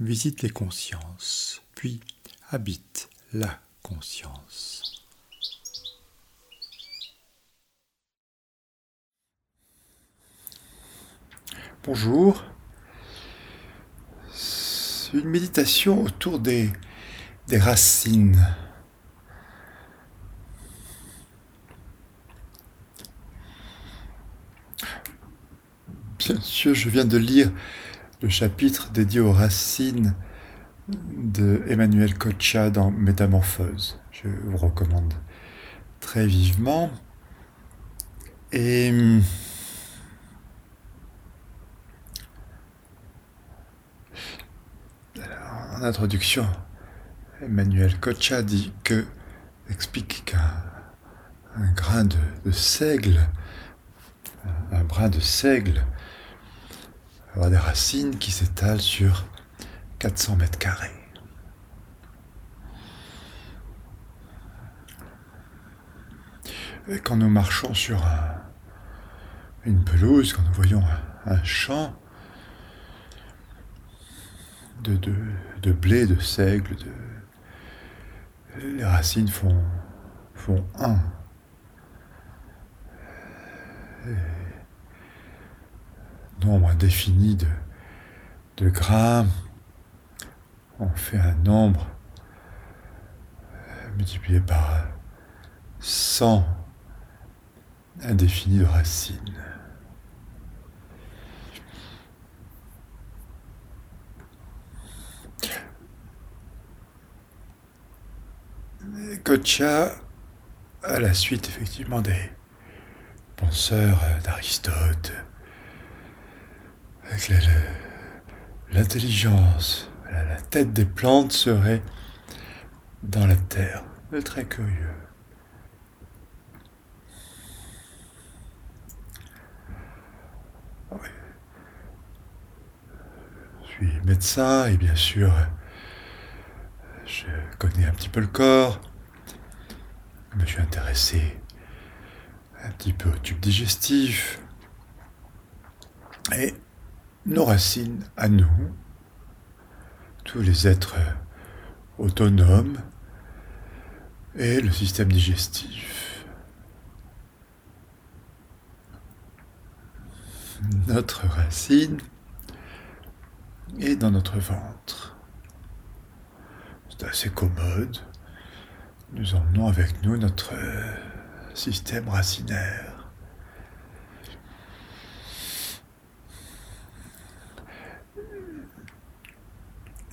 visite les consciences, puis habite la conscience. Bonjour. Une méditation autour des, des racines. Bien sûr, je viens de lire le chapitre dédié aux racines de Emmanuel Kocha dans Métamorphose. Je vous recommande très vivement. Et en introduction, Emmanuel Kocha dit que explique qu'un grain de, de seigle, un brin de seigle, avoir des racines qui s'étalent sur 400 mètres carrés. Et quand nous marchons sur une pelouse, quand nous voyons un, champ de, blé, de seigle, les racines font un. Nombre indéfini de, de grains. On fait un nombre euh, multiplié par 100 indéfini de racines. Gotcha, à la suite effectivement des penseurs d'Aristote, avec l'intelligence, la, tête des plantes serait dans la terre. C'est très curieux. Je suis médecin et bien sûr, je connais un petit peu le corps. Je me suis intéressé un petit peu au tube digestif. Et nos racines à nous, tous les êtres autonomes et le système digestif. Notre racine est dans notre ventre. C'est assez commode. Nous emmenons avec nous notre système racinaire.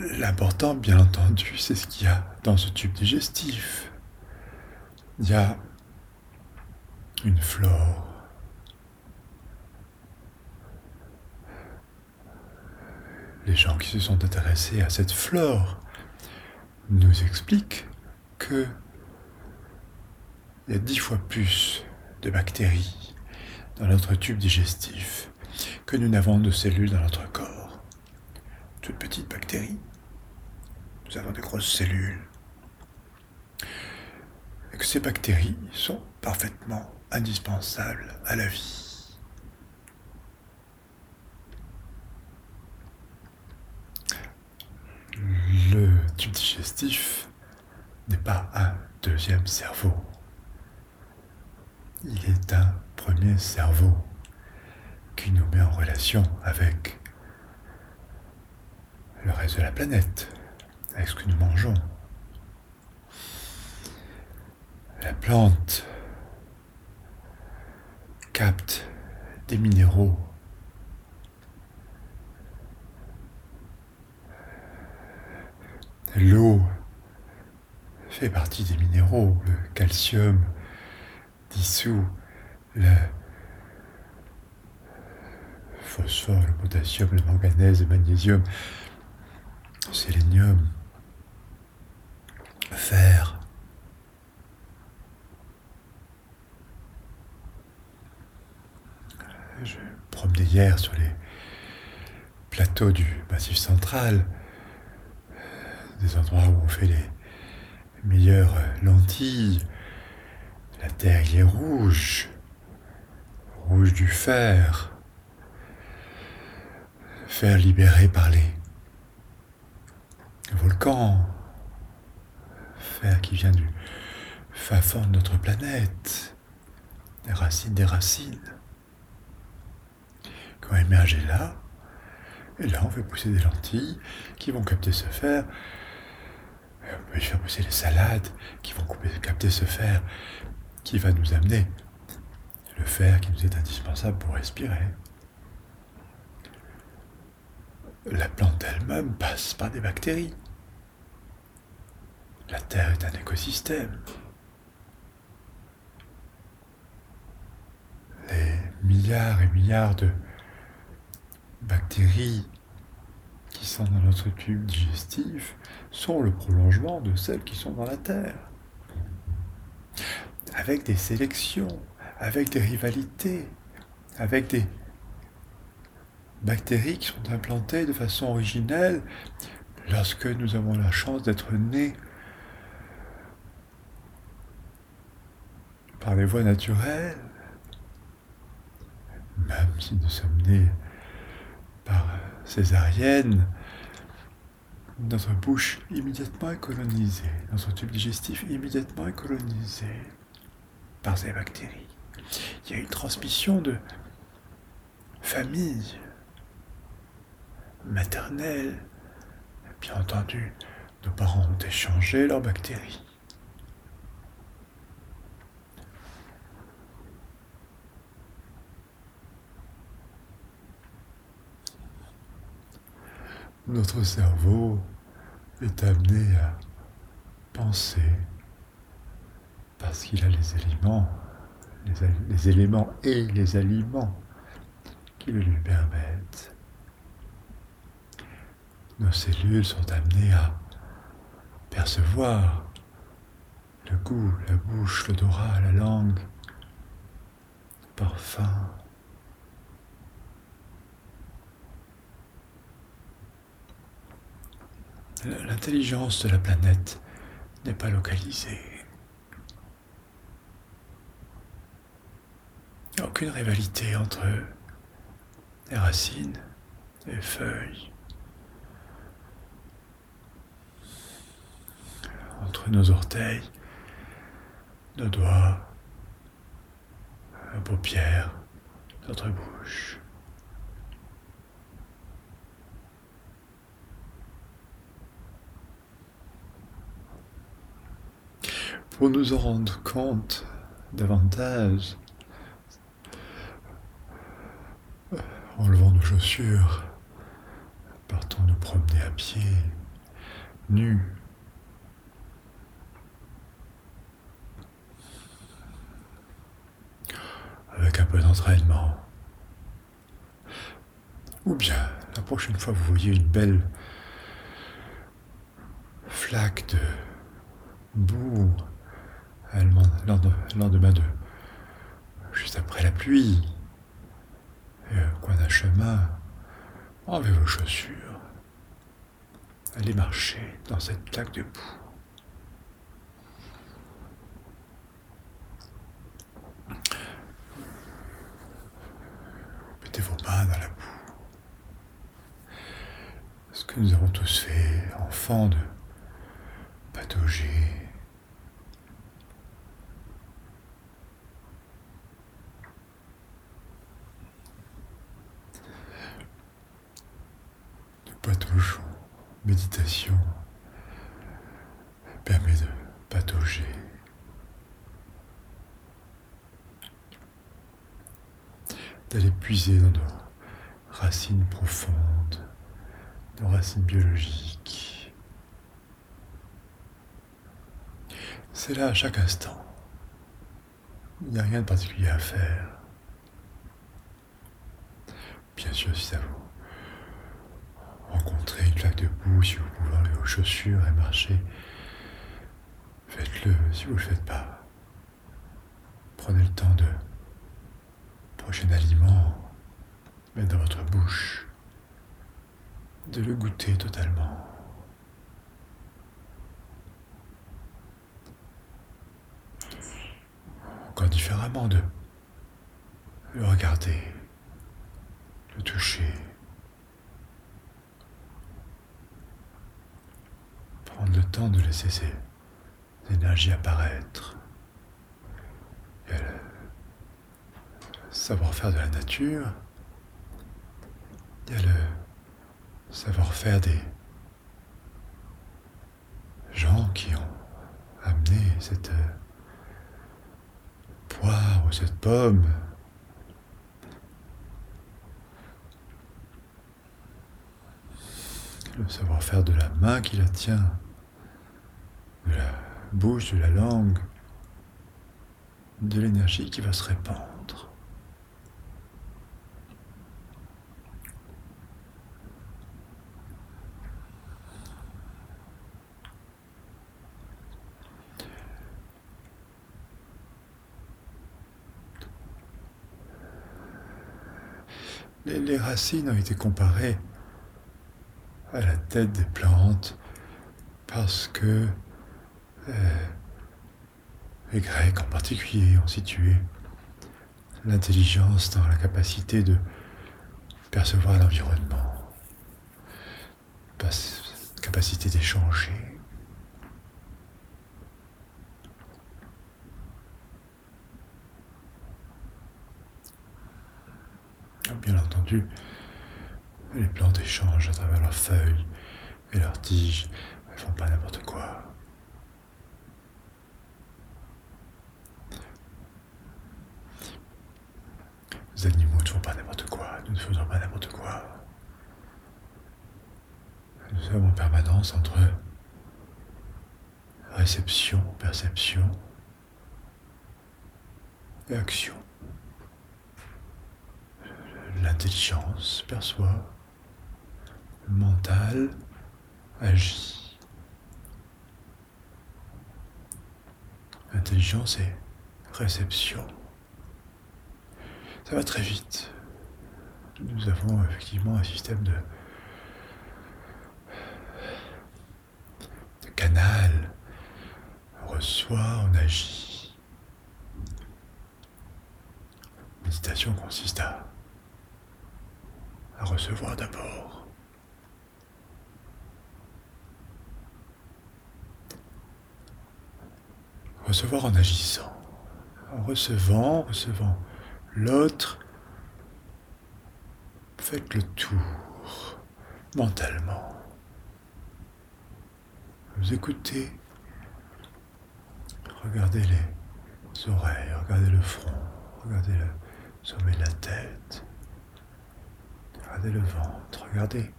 L'important, bien entendu, c'est ce qu'il y a dans ce tube digestif. Il y a une flore. Les gens qui se sont intéressés à cette flore nous expliquent que il y a dix fois plus de bactéries dans notre tube digestif que nous n'avons de cellules dans notre corps toutes petites bactéries. Nous avons de grosses cellules. Et que ces bactéries sont parfaitement indispensables à la vie. Le tube digestif n'est pas un deuxième cerveau. Il est un premier cerveau qui nous met en relation avec le reste de la planète, avec ce que nous mangeons. La plante capte des minéraux. L'eau fait partie des minéraux. Le calcium dissout le phosphore, le potassium, le manganèse, le magnésium sélénium, Je me promenais hier sur les plateaux du Massif central, des endroits où on fait les meilleures lentilles. La terre y est rouge, rouge du fer, fer libéré par les volcans, qui vient du fin fond de notre planète, des racines des racines, qui ont émergé là. Et là, on fait pousser des lentilles qui vont capter ce fer. On peut faire pousser des salades qui vont capter ce fer qui va nous amener le fer qui nous est indispensable pour respirer. La plante elle-même passe par des bactéries. La Terre est un écosystème. Les milliards et milliards de bactéries qui sont dans notre tube digestif sont le prolongement de celles qui sont dans la Terre. Avec des sélections, avec des rivalités, avec des bactéries qui sont implantées de façon originelle lorsque nous avons la chance d'être nés par les voies naturelles, même si nous sommes nés par césarienne, notre bouche immédiatement est colonisée, notre tube digestif immédiatement est colonisé par ces bactéries. Il y a une transmission de famille maternelle. Bien entendu, nos parents ont échangé leurs bactéries. Notre cerveau est amené à penser parce qu'il a les éléments, les, éléments et les aliments qui le lui permettent. Nos cellules sont amenées à percevoir le goût, la bouche, l'odorat, la langue, le parfum. L'intelligence de la planète n'est pas localisée. Aucune rivalité entre les racines, les feuilles, entre nos orteils, nos doigts, nos paupières, notre bouche. Pour nous en rendre compte davantage, enlevons nos chaussures, partons nous promener à pied, nus. Avec un peu d'entraînement. Ou bien, la prochaine fois vous voyez une belle flaque de boue le lendemain de juste après la pluie, au coin d'un chemin, enlevez vos chaussures, allez marcher dans cette plaque de boue. Mettez vos mains dans la boue. Ce que nous avons tous fait, enfants de patauger, méditation permet de patauger. D'aller puiser dans nos racines profondes, racines biologiques. C'est là à chaque instant. Il n'y a rien de particulier à faire. Bien sûr, si ça vous rencontrer une flaque de boue si vous pouvez enlever vos chaussures et marcher. Faites-le si vous ne le faites pas. Prenez le temps de prochain aliment, mettre dans votre bouche, de le goûter totalement. Encore différemment de le regarder, le toucher. Prendre le temps de laisser ces énergies apparaître. Et le savoir-faire de la nature. Il y a le savoir-faire des gens qui ont amené cette poire ou cette pomme le savoir-faire de la main qui la tient, de la bouche, de la langue, de l'énergie qui va se répandre. Les, racines ont été comparées à la tête des plantes parce que euh, les Grecs en particulier ont situé l'intelligence dans la capacité de percevoir l'environnement, capacité d'échanger. Bien entendu, les plantes échangent à travers leurs feuilles et leurs tiges. Elles font pas n'importe quoi. Les animaux ne font pas n'importe quoi. Nous ne faisons pas n'importe quoi. Nous sommes en permanence entre réception, perception et action. L'intelligence perçoit mental agit. Intelligence et réception. Ça va très vite. Nous avons effectivement un système de, de canal. On reçoit, on agit. Méditation consiste à, à recevoir d'abord. recevoir en agissant, en recevant, recevant l'autre. Faites le tour mentalement. Vous écoutez, regardez les oreilles, regardez le front, regardez le sommet de la tête, regardez le ventre, regardez.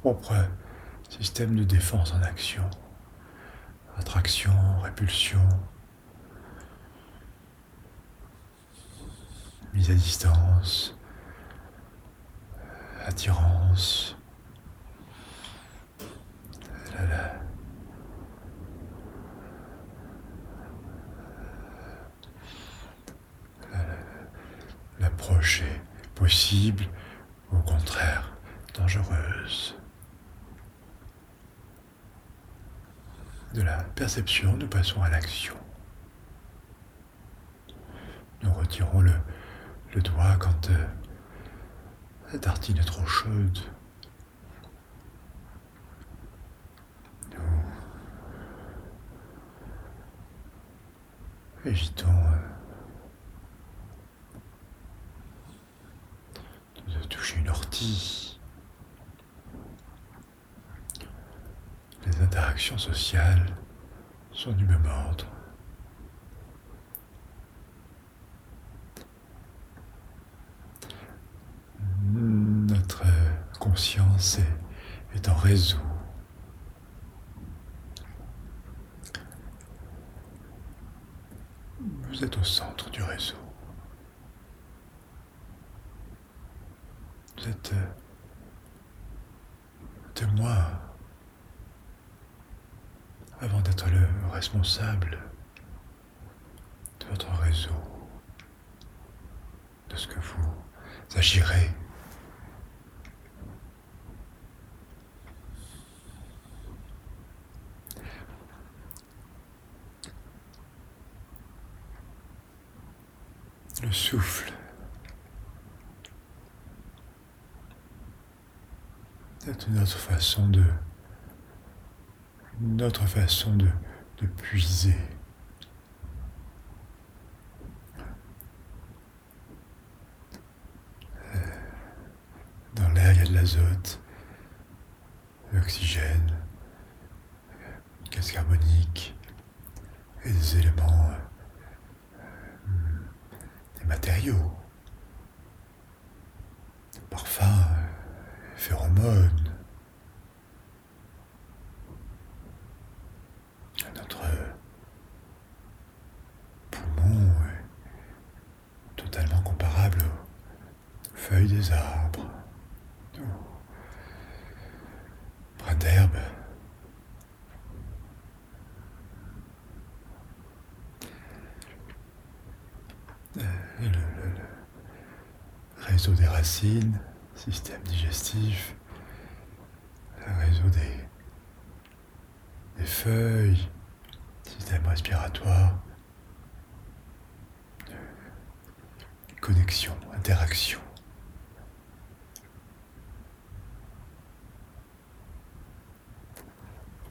Propre système de défense en action. Attraction, répulsion, mise à distance, attirance. L'approche est possible, au contraire dangereuse. de la perception, nous passons à l'action. Nous retirons le, doigt quand euh, la tartine est trop chaude. Nous évitons euh, de une ortie. interactions sociales sont du même ordre. Notre conscience est en réseau. Vous êtes au centre du réseau. Vous peut-être de moi avant d'être le responsable de votre réseau, de ce que vous agirez. Le souffle. C'est une autre façon de. Une autre façon de, de puiser. Dans l'air, il y a de l'azote, l'oxygène, gaz carbonique et des éléments, euh, des matériaux, parfums, phéromones. Notre poumon est totalement comparable aux feuilles des arbres, aux brins d'herbe. Euh, Le, le- le réseau des racines, système digestif, réseau des, des feuilles, système respiratoire, connexion, interaction.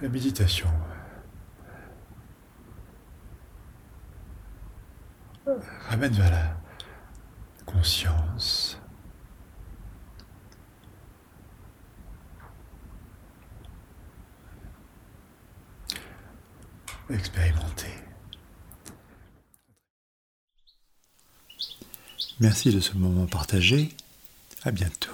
La méditation ramène vers la conscience. Expérimenter. Merci de ce moment partagé. À bientôt.